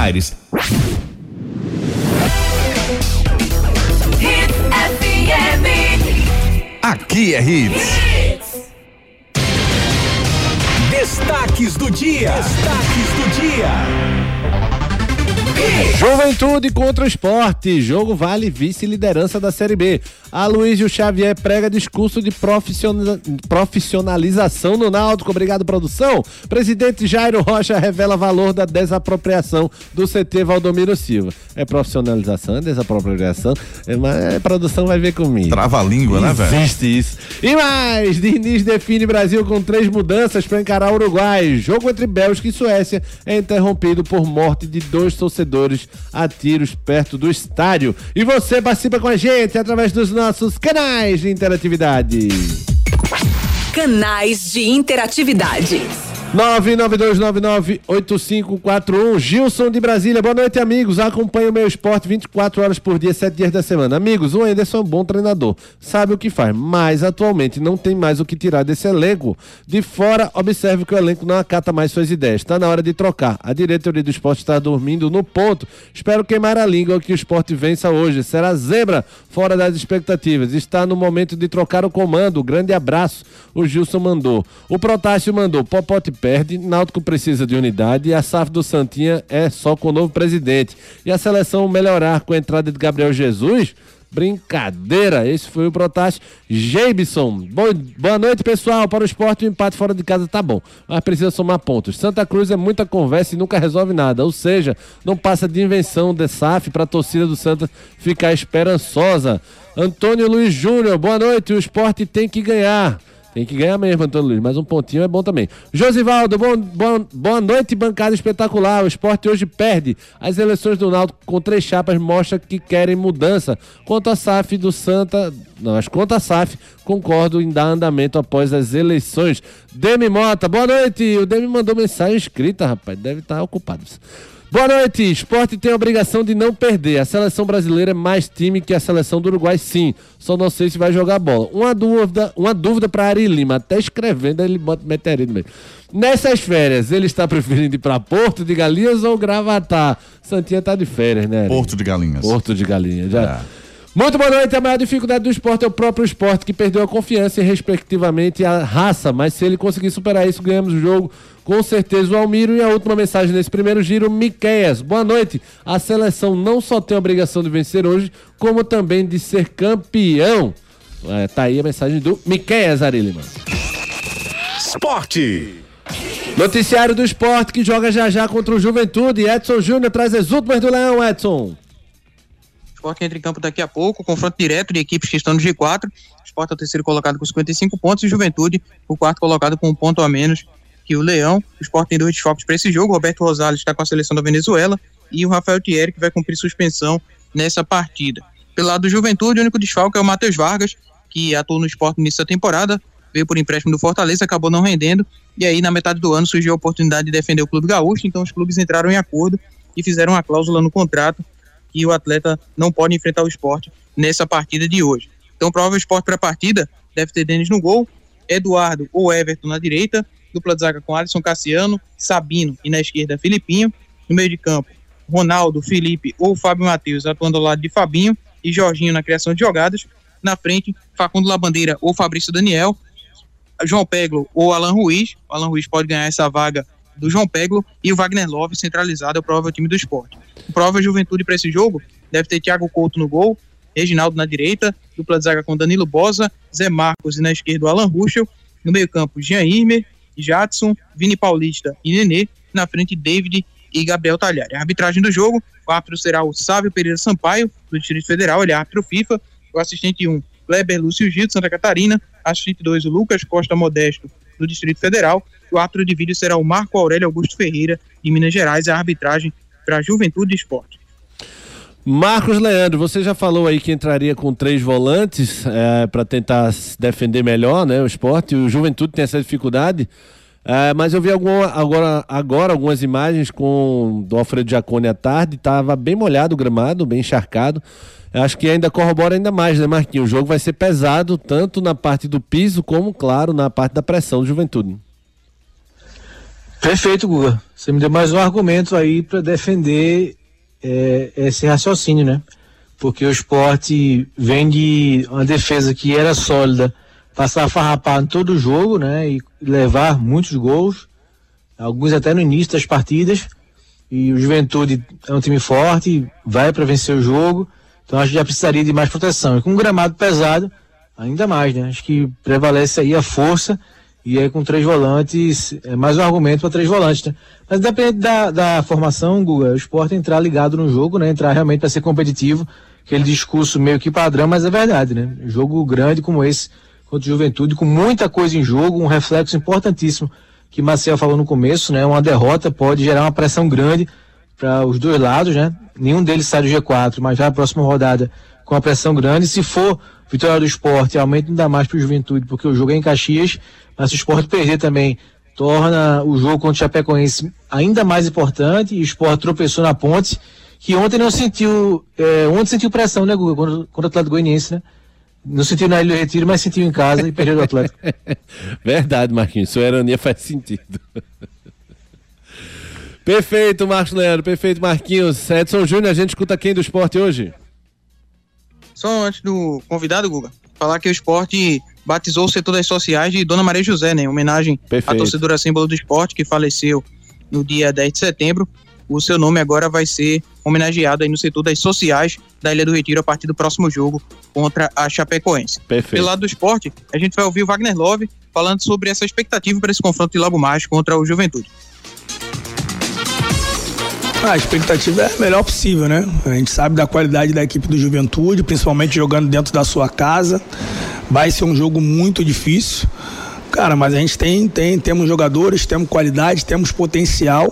Tires. Aqui é Hits. Destaques do dia. Destaques do dia. Juventude contra o esporte. Jogo vale vice-liderança da Série B. A Luísio Xavier prega discurso de profissionalização no Náutico. Obrigado, produção. Presidente Jairo Rocha revela valor da desapropriação do CT Valdomiro Silva. É profissionalização, é desapropriação, é, mas a produção vai ver comigo. Trava a língua, né, velho? Existe isso. E mais, Diniz define Brasil com três mudanças para encarar o Uruguai. Jogo entre Bélgica e Suécia é interrompido por morte de dois torcedores a tiros perto do estádio. E você participa com a gente através dos nossos canais de interatividade. Canais de interatividade. 992998541 Gilson de Brasília. Boa noite, amigos. Acompanhe o meu esporte 24 horas por dia, 7 dias da semana. Amigos, o Anderson é um bom treinador. Sabe o que faz, mas atualmente não tem mais o que tirar desse elenco. De fora, observe que o elenco não acata mais suas ideias. Está na hora de trocar. A diretoria do esporte está dormindo no ponto. Espero queimar a língua que o esporte vença hoje. Será zebra fora das expectativas. Está no momento de trocar o comando. Grande abraço. O Gilson mandou. O Protásio mandou. Popote perde, Náutico precisa de unidade e a SAF do Santinha é só com o novo presidente. E a seleção melhorar com a entrada de Gabriel Jesus? Brincadeira, esse foi o Protásio Jebson. Boa noite, pessoal. Para o esporte, o empate fora de casa tá bom, mas precisa somar pontos. Santa Cruz é muita conversa e nunca resolve nada, ou seja, não passa de invenção de SAF para a torcida do Santa ficar esperançosa. Antônio Luiz Júnior, boa noite. O esporte tem que ganhar. Tem que ganhar mesmo, Antônio Luiz, mas um pontinho é bom também. Josivaldo, bom, bom, boa noite, bancada espetacular. O esporte hoje perde. As eleições do Náutico com três chapas mostram que querem mudança. Quanto a SAF do Santa, não, mas quanto a SAF, concordo em dar andamento após as eleições. Demi Mota, boa noite. O Demi mandou mensagem escrita, rapaz, deve estar ocupado. Boa noite. Esporte tem a obrigação de não perder. A seleção brasileira é mais time que a seleção do Uruguai, sim. Só não sei se vai jogar bola. Uma dúvida, uma dúvida para Ari Lima. Até escrevendo, ele bota meteria no meio. Nessas férias, ele está preferindo ir para Porto de Galinhas ou Gravatar? Santinha tá de férias, né? Ari? Porto de Galinhas. Porto de Galinhas. Já. É. Muito boa noite. A maior dificuldade do esporte é o próprio esporte, que perdeu a confiança e, respectivamente, a raça. Mas se ele conseguir superar isso, ganhamos o jogo com certeza o Almiro. E a última mensagem nesse primeiro giro, Miqueias. Boa noite. A seleção não só tem a obrigação de vencer hoje, como também de ser campeão. É, tá aí a mensagem do Miqueias Ariliman. Esporte. Noticiário do esporte que joga já já contra o Juventude. Edson Júnior traz as últimas do Leão, Edson. Esporte entra em campo daqui a pouco, confronto direto de equipes que estão no G4. Esporte é o terceiro colocado com 55 pontos e Juventude o quarto colocado com um ponto a menos que o Leão. O Sport tem dois desfalques para esse jogo. Roberto Rosales está com a seleção da Venezuela e o Rafael Thierry que vai cumprir suspensão nessa partida. Pelo lado do Juventude, o único desfalque é o Matheus Vargas, que atuou no esporte no início da temporada, veio por empréstimo do Fortaleza, acabou não rendendo, e aí na metade do ano surgiu a oportunidade de defender o Clube Gaúcho, então os clubes entraram em acordo e fizeram uma cláusula no contrato que o atleta não pode enfrentar o esporte nessa partida de hoje. Então, provável esporte para a partida deve ter Denis no gol, Eduardo ou Everton na direita, dupla de zaga com Alisson Cassiano, Sabino e na esquerda Filipinho, no meio de campo Ronaldo, Felipe ou Fábio Matheus atuando ao lado de Fabinho e Jorginho na criação de jogadas, na frente Facundo Labandeira ou Fabrício Daniel, João Peglo ou Alan Ruiz, o Alan Ruiz pode ganhar essa vaga do João Peglo e o Wagner Love centralizado é o provável time do esporte. O provável juventude para esse jogo deve ter Thiago Couto no gol, Reginaldo na direita, dupla de zaga com Danilo Bosa, Zé Marcos e na esquerda o Alan Ruschel, no meio campo Jean Irmer, Jadson, Vini Paulista e Nenê, na frente David e Gabriel Talhari. A arbitragem do jogo, o árbitro será o Sávio Pereira Sampaio, do Distrito Federal, ele é árbitro FIFA, o assistente 1, Kleber Lúcio Gil, de Santa Catarina, assistente 2, o Lucas Costa Modesto, do Distrito Federal, o árbitro de vídeo será o Marco Aurélio Augusto Ferreira, de Minas Gerais, a arbitragem para Juventude e Esporte. Marcos Leandro, você já falou aí que entraria com três volantes é, para tentar defender melhor, né? O esporte, o Juventude tem essa dificuldade. É, mas eu vi agora, agora algumas imagens com do Alfredo Jacone à tarde, estava bem molhado o gramado, bem encharcado. Eu acho que ainda corrobora ainda mais, né, Marquinhos? O jogo vai ser pesado, tanto na parte do piso, como, claro, na parte da pressão do Juventude. Perfeito, Guga. Você me deu mais um argumento aí para defender é, esse raciocínio, né? Porque o esporte vem de uma defesa que era sólida, passar a farrapar em todo o jogo, né? E levar muitos gols, alguns até no início das partidas. E o Juventude é um time forte, vai para vencer o jogo. Então acho que já precisaria de mais proteção. E com um gramado pesado, ainda mais, né? Acho que prevalece aí a força. E aí com três volantes, é mais um argumento para três volantes, né? Mas depende da, da formação, Guga, o esporte entrar ligado no jogo, né? Entrar realmente para ser competitivo. Aquele discurso meio que padrão, mas é verdade, né? Jogo grande como esse contra Juventude, com muita coisa em jogo, um reflexo importantíssimo que Marcel falou no começo, né? Uma derrota pode gerar uma pressão grande para os dois lados, né? Nenhum deles sai do G4, mas já a próxima rodada com a pressão grande. Se for vitória do esporte, aumenta ainda mais para o Juventude, porque o jogo é em Caxias, mas se o esporte perder também, torna o jogo contra o Chapecoense ainda mais importante. E o esporte tropeçou na ponte, que ontem não sentiu, é, ontem sentiu pressão, né, Guga, contra, contra o Atlético Goianiense, né? Não sentiu na Ilha do Retiro, mas sentiu em casa e perdeu o Atlético. Verdade, Marquinhos. Sua ironia faz sentido. perfeito, Marcos Leandro. Perfeito, Marquinhos. Edson Júnior, a gente escuta quem do esporte hoje? Só antes do convidado, Guga, falar que o esporte batizou o setor das sociais de Dona Maria José, né? Em homenagem Perfeito. à torcedora símbolo do esporte que faleceu no dia 10 de setembro. O seu nome agora vai ser homenageado aí no setor das sociais da Ilha do Retiro a partir do próximo jogo contra a Chapecoense. Perfeito. Pelo lado do esporte, a gente vai ouvir o Wagner Love falando sobre essa expectativa para esse confronto de Lago Mágico contra o Juventude. Ah, a expectativa é a melhor possível, né? A gente sabe da qualidade da equipe do Juventude, principalmente jogando dentro da sua casa. Vai ser um jogo muito difícil. Cara, mas a gente tem, tem temos jogadores, temos qualidade, temos potencial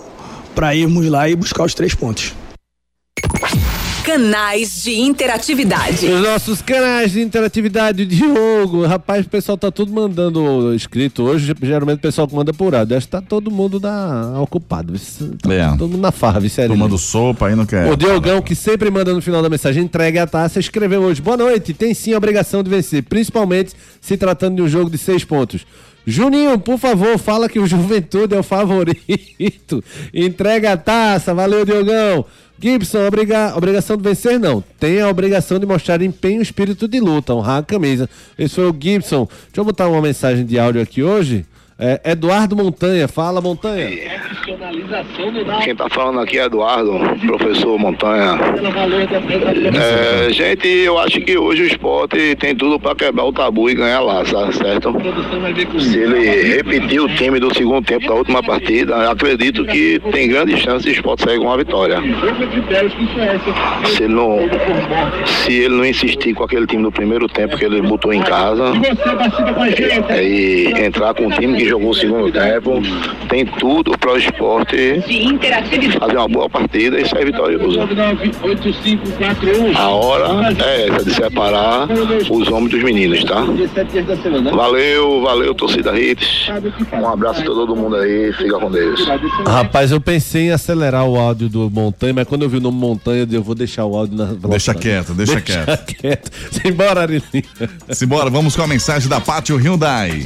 para irmos lá e buscar os três pontos. Canais de interatividade. Os nossos canais de interatividade, Diogo. Rapaz, o pessoal tá tudo mandando escrito hoje. Geralmente o pessoal que manda por áudio. Acho que tá todo mundo na, ocupado. Tá É. Todo mundo na farra, sério. Tomando sopa aí não quer. O Diogão, que sempre manda no final da mensagem, entrega a taça, escreveu hoje. Boa noite, tem sim a obrigação de vencer, principalmente se tratando de um jogo de seis pontos. Juninho, por favor, fala que o Juventude é o favorito. Entrega a taça, valeu, Diogão. Gibson, obriga... obrigação de vencer não. Tem a obrigação de mostrar empenho espírito de luta, honrar a camisa. Esse foi o Gibson. Deixa eu botar uma mensagem de áudio aqui hoje. É, Eduardo Montanha, fala Montanha. Quem tá falando aqui é Eduardo, professor Montanha. É, gente, eu acho que hoje o esporte tem tudo para quebrar o tabu e ganhar lá, certo? Se ele repetir o time do segundo tempo da última partida, acredito que tem grande chance de o esporte sair com uma vitória. Se ele não, se ele não insistir com aquele time do primeiro tempo que ele botou em casa é, e entrar com o time que jogou o segundo tempo, tem tudo para o esporte fazer uma boa partida e sair vitorioso. A hora é essa de separar os homens dos meninos, tá? Valeu, valeu, torcida Hits. Um abraço a todo mundo aí, fica com Deus. Rapaz, eu pensei em acelerar o áudio do Montanha, mas quando eu vi o nome Montanha, eu vou deixar o áudio na Deixa quieto, deixa, quieto. quieto. Simbora, Arilinha. Simbora, vamos com a mensagem da Pátio Hyundai.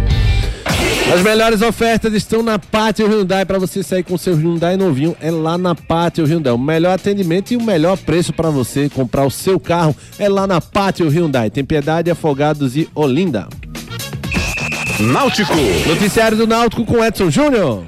As melhores ofertas estão na Pátio Hyundai para você sair com seu Hyundai novinho. É lá na Pátio Hyundai. O melhor atendimento e o melhor preço para você comprar o seu carro é lá na Pátio Hyundai. Tem Piedade, Afogados e Olinda. Náutico. Noticiário do Náutico com Edson Júnior.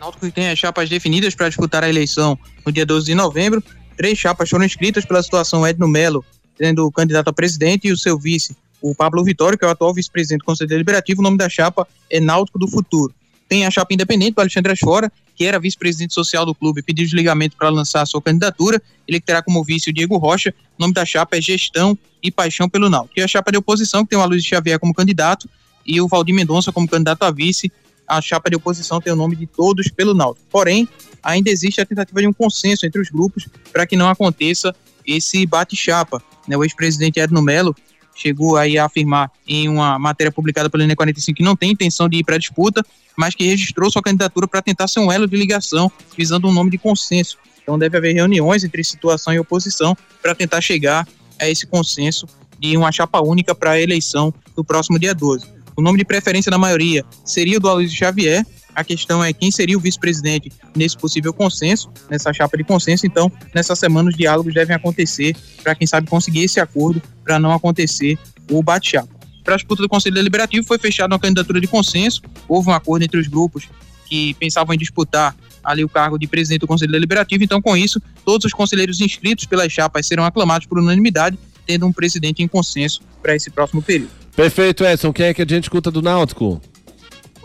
Náutico tem as chapas definidas para disputar a eleição no dia 12 de novembro. Três chapas foram inscritas pela situação Edno Melo, sendo o candidato a presidente e o seu vice, o Pablo Vitório, que é o atual vice-presidente do Conselho Deliberativo. O nome da chapa é Náutico do Futuro. Tem a chapa independente do Alexandre Asfora, que era vice-presidente social do clube, pediu desligamento para lançar a sua candidatura. Ele que terá como vice o Diego Rocha. O nome da chapa é Gestão e Paixão pelo Náutico. E a chapa de oposição, que tem o Luiz Xavier como candidato e o Valdir Mendonça como candidato a vice. A chapa de oposição tem o nome de todos pelo Náutico. Porém, ainda existe a tentativa de um consenso entre os grupos para que não aconteça esse bate-chapa. Né? O ex-presidente Edno Melo chegou aí a afirmar em uma matéria publicada pelo NE45 que não tem intenção de ir para a disputa, mas que registrou sua candidatura para tentar ser um elo de ligação, visando um nome de consenso. Então deve haver reuniões entre situação e oposição para tentar chegar a esse consenso de uma chapa única para a eleição do próximo dia 12. O nome de preferência da maioria seria o do Aloysio Xavier. A questão é quem seria o vice-presidente nesse possível consenso, nessa chapa de consenso. Então, nessa semana, os diálogos devem acontecer para, quem sabe, conseguir esse acordo para não acontecer o bate-chapa. Para a disputa do Conselho Deliberativo, foi fechada uma candidatura de consenso. Houve um acordo entre os grupos que pensavam em disputar ali o cargo de presidente do Conselho Deliberativo. Então, com isso, todos os conselheiros inscritos pelas chapas serão aclamados por unanimidade, tendo um presidente em consenso para esse próximo período. Perfeito, Edson. Quem é que a gente escuta do Náutico?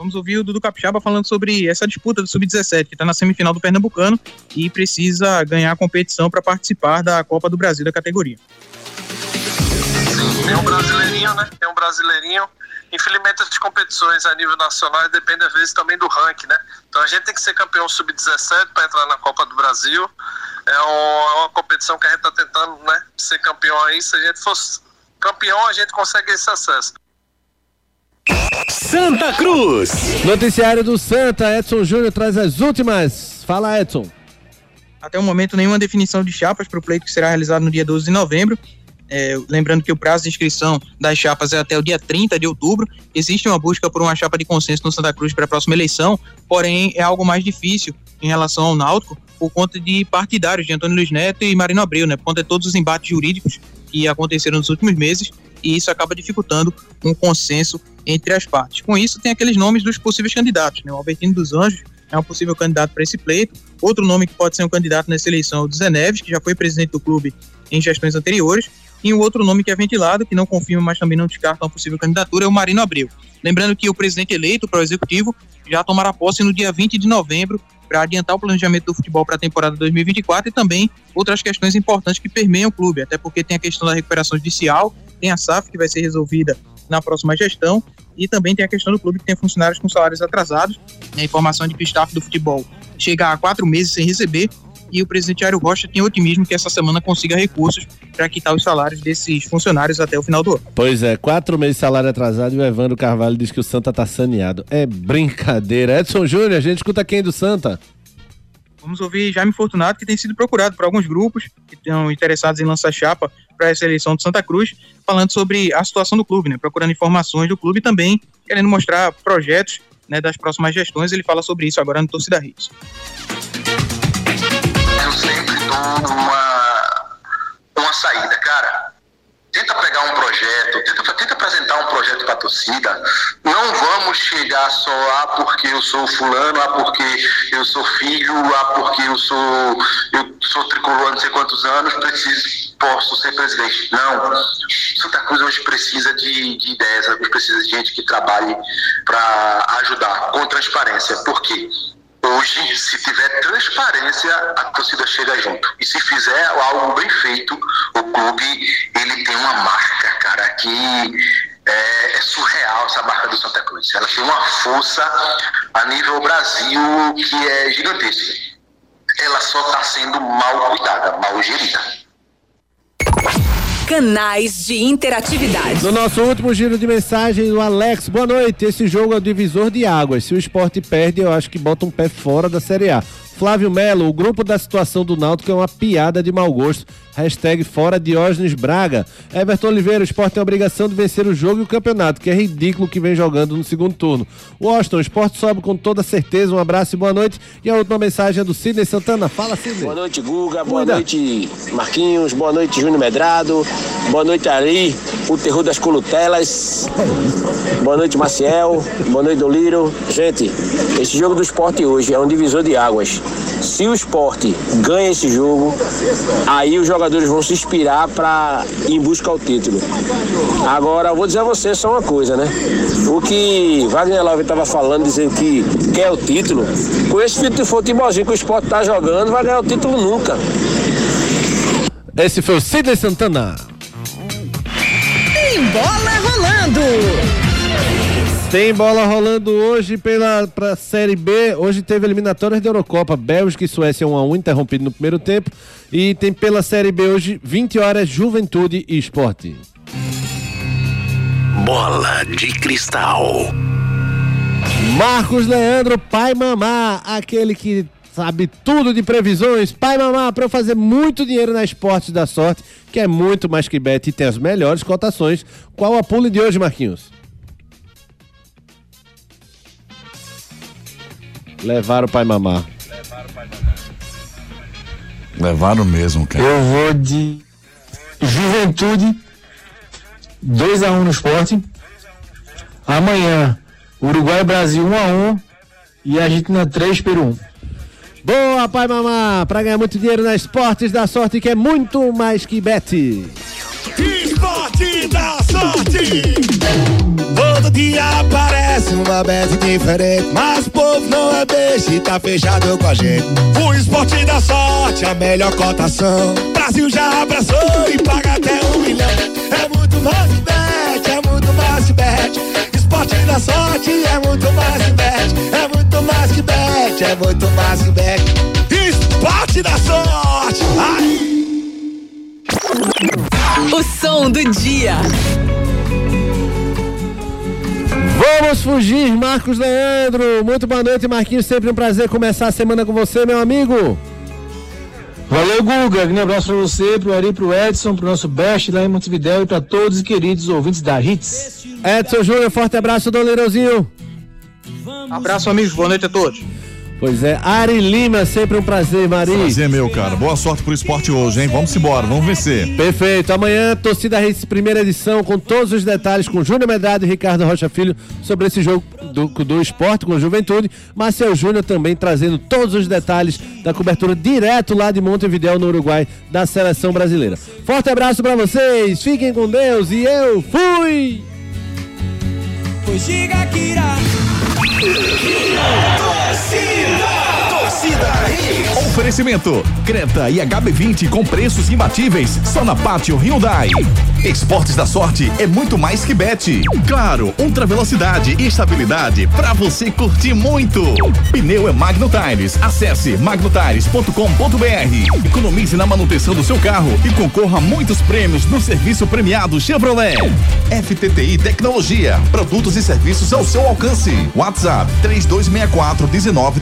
Vamos ouvir o Dudu Capixaba falando sobre essa disputa do Sub-17, que está na semifinal do Pernambucano e precisa ganhar a competição para participar da Copa do Brasil da categoria. Tem um brasileirinho, né? Tem um brasileirinho. Infelizmente, as competições a nível nacional dependem, às vezes, também do ranking, né? Então, a gente tem que ser campeão sub-17 para entrar na Copa do Brasil. É, é uma competição que a gente está tentando, né? Ser campeão aí. Se a gente fosse campeão, a gente consegue esse acesso. Santa Cruz. Noticiário do Santa, Edson Júnior traz as últimas. Fala, Edson. Até o momento, nenhuma definição de chapas para o pleito que será realizado no dia 12 de novembro. É, lembrando que o prazo de inscrição das chapas é até o dia 30 de outubro. Existe uma busca por uma chapa de consenso no Santa Cruz para a próxima eleição, porém é algo mais difícil em relação ao Náutico por conta de partidários de Antônio Luiz Neto e Marino Abreu, né? Por conta de todos os embates jurídicos que aconteceram nos últimos meses e isso acaba dificultando um consenso entre as partes. Com isso, tem aqueles nomes dos possíveis candidatos, né? O Albertino dos Anjos é um possível candidato para esse pleito. Outro nome que pode ser um candidato nessa eleição é o Zé Neves, que já foi presidente do clube em gestões anteriores. E um outro nome que é ventilado, que não confirma, mas também não descarta uma possível candidatura, é o Marino Abreu. Lembrando que o presidente eleito para o executivo já tomará posse no dia 20 de novembro para adiantar o planejamento do futebol para a temporada 2024 e também outras questões importantes que permeiam o clube, até porque tem a questão da recuperação judicial, tem a SAF que vai ser resolvida na próxima gestão e também tem a questão do clube que tem funcionários com salários atrasados. A informação de que o staff do futebol chega a quatro meses sem receber e o presidente Airo Rocha tem otimismo que essa semana consiga recursos para quitar os salários desses funcionários até o final do ano. Pois é, quatro meses de salário atrasado e o Evandro Carvalho diz que o Santa tá saneado. É brincadeira. Edson Júnior, a gente escuta quem do Santa? Vamos ouvir Jaime Fortunato, que tem sido procurado por alguns grupos que estão interessados em lançar chapa para essa eleição de Santa Cruz, falando sobre a situação do clube, né? Procurando informações do clube e também querendo mostrar projetos né, das próximas gestões. Ele fala sobre isso agora no Torcida Hits uma, uma saída, cara. Tenta pegar um projeto, tenta, tenta apresentar um projeto para a torcida. Não vamos chegar só, ah, porque eu sou fulano, ah, porque eu sou filho, ah, porque eu sou, eu sou tricolor não sei quantos anos, preciso, posso ser presidente. Não. Santa Cruz hoje precisa de, de ideias, precisa de gente que trabalhe para ajudar, com transparência. Por quê? Hoje, se tiver transparência, a torcida chega junto. E se fizer algo bem feito, o clube ele tem uma marca, cara, que é, é, surreal essa marca do Santa Cruz. Ela tem uma força a nível Brasil que é gigantesca. Ela só está sendo mal cuidada, mal gerida. Canais de interatividade. No nosso último giro de mensagem, o Alex, boa noite. Esse jogo é o divisor de águas. Se o esporte perde, eu acho que bota um pé fora da Série A. Flávio Melo, o grupo da situação do Náutico é uma piada de mau gosto. Hashtag fora Diógenes Braga. Everton Oliveira, o esporte tem a obrigação de vencer o jogo e o campeonato, que é ridículo que vem jogando no segundo turno. Washington, o esporte sobe com toda certeza. Um abraço e boa noite. E a última mensagem é do Sidney Santana. Fala, Sidney. Boa noite, Guga. Boa Cuida. noite, Marquinhos. Boa noite, Júnior Medrado. Boa noite, Ari, o terror das colutelas. Boa noite, Maciel. Boa noite, Doliro. Gente, esse jogo do esporte hoje é um divisor de águas. Se o esporte ganha esse jogo, aí os jogadores vão se inspirar para ir em busca ao título. Agora, vou dizer a você só uma coisa, né? O que Wagner Love estava falando, dizendo que quer o título, com esse tipo de futebolzinho que o esporte está jogando, vai ganhar o título nunca. Esse foi o Sidney Santana. Tem bola rolando! Tem bola rolando hoje pela pra Série B. Hoje teve eliminatórias da Eurocopa. Bélgica e Suécia 1 a 1 interrompido no primeiro tempo. E tem pela Série B hoje, 20 horas, Juventude e Esporte. Bola de cristal. Marcos Leandro, pai mamá, aquele que sabe tudo de previsões. Pai mamá, para eu fazer muito dinheiro na Esportes da Sorte, que é muito mais que bet e tem as melhores cotações. Qual a pule de hoje, Marquinhos? Levar o pai mamar. Levaram mesmo, cara. Eu vou de Juventude 2x1 no esporte. Amanhã, Uruguai e Brasil 1x1 e Argentina 3 Peru 1. Boa, pai mamá, para ganhar muito dinheiro na Esportes da Sorte, que é muito mais que bet. Esporte da sorte! Todo dia aparece uma bet diferente, mas o povo não é beijo e tá fechado com a gente. O esporte da sorte, a melhor cotação. Brasil já abraçou e paga até um milhão. É muito mais bet, é muito mais bet. Esporte da sorte é muito mais bet, é muito mais que bet, é muito mais que bet. Esporte da sorte! Ai! O som do dia. Vamos fugir, Marcos Leandro. Muito boa noite, Marquinhos. Sempre um prazer começar a semana com você, meu amigo. Valeu, Guga. Um abraço pra você, pro Ari, pro Edson, pro nosso Best lá em Montevidéu e pra todos os queridos ouvintes da Hits. Edson Júnior, forte abraço, Doleirozinho. Abraço, amigos. Boa noite a todos. Pois é, Ari Lima, sempre um prazer, Mari. Prazer, meu cara. Boa sorte pro esporte hoje, hein? Vamos embora, vamos vencer. Perfeito. Amanhã, Torcida Hits, primeira edição, com todos os detalhes, com Júnior Medrado e Ricardo Rocha Filho, sobre esse jogo do, do esporte com Juventude. Marcel Júnior também trazendo todos os detalhes da cobertura direto lá de Montevideo, no Uruguai, da seleção brasileira. Forte abraço para vocês, fiquem com Deus e eu fui! Irá. Torcida Oferecimento: Creta e HB20 com preços imbatíveis só na Pátio Hyundai. Esportes da Sorte é muito mais que bet. Claro, ultra velocidade e estabilidade para você curtir muito. Pneu é Magno Tires. Acesse magnotires.com.br. Economize na manutenção do seu carro e concorra a muitos prêmios no serviço premiado Chevrolet. FTTI Tecnologia, produtos e serviços ao seu alcance. WhatsApp 3264 19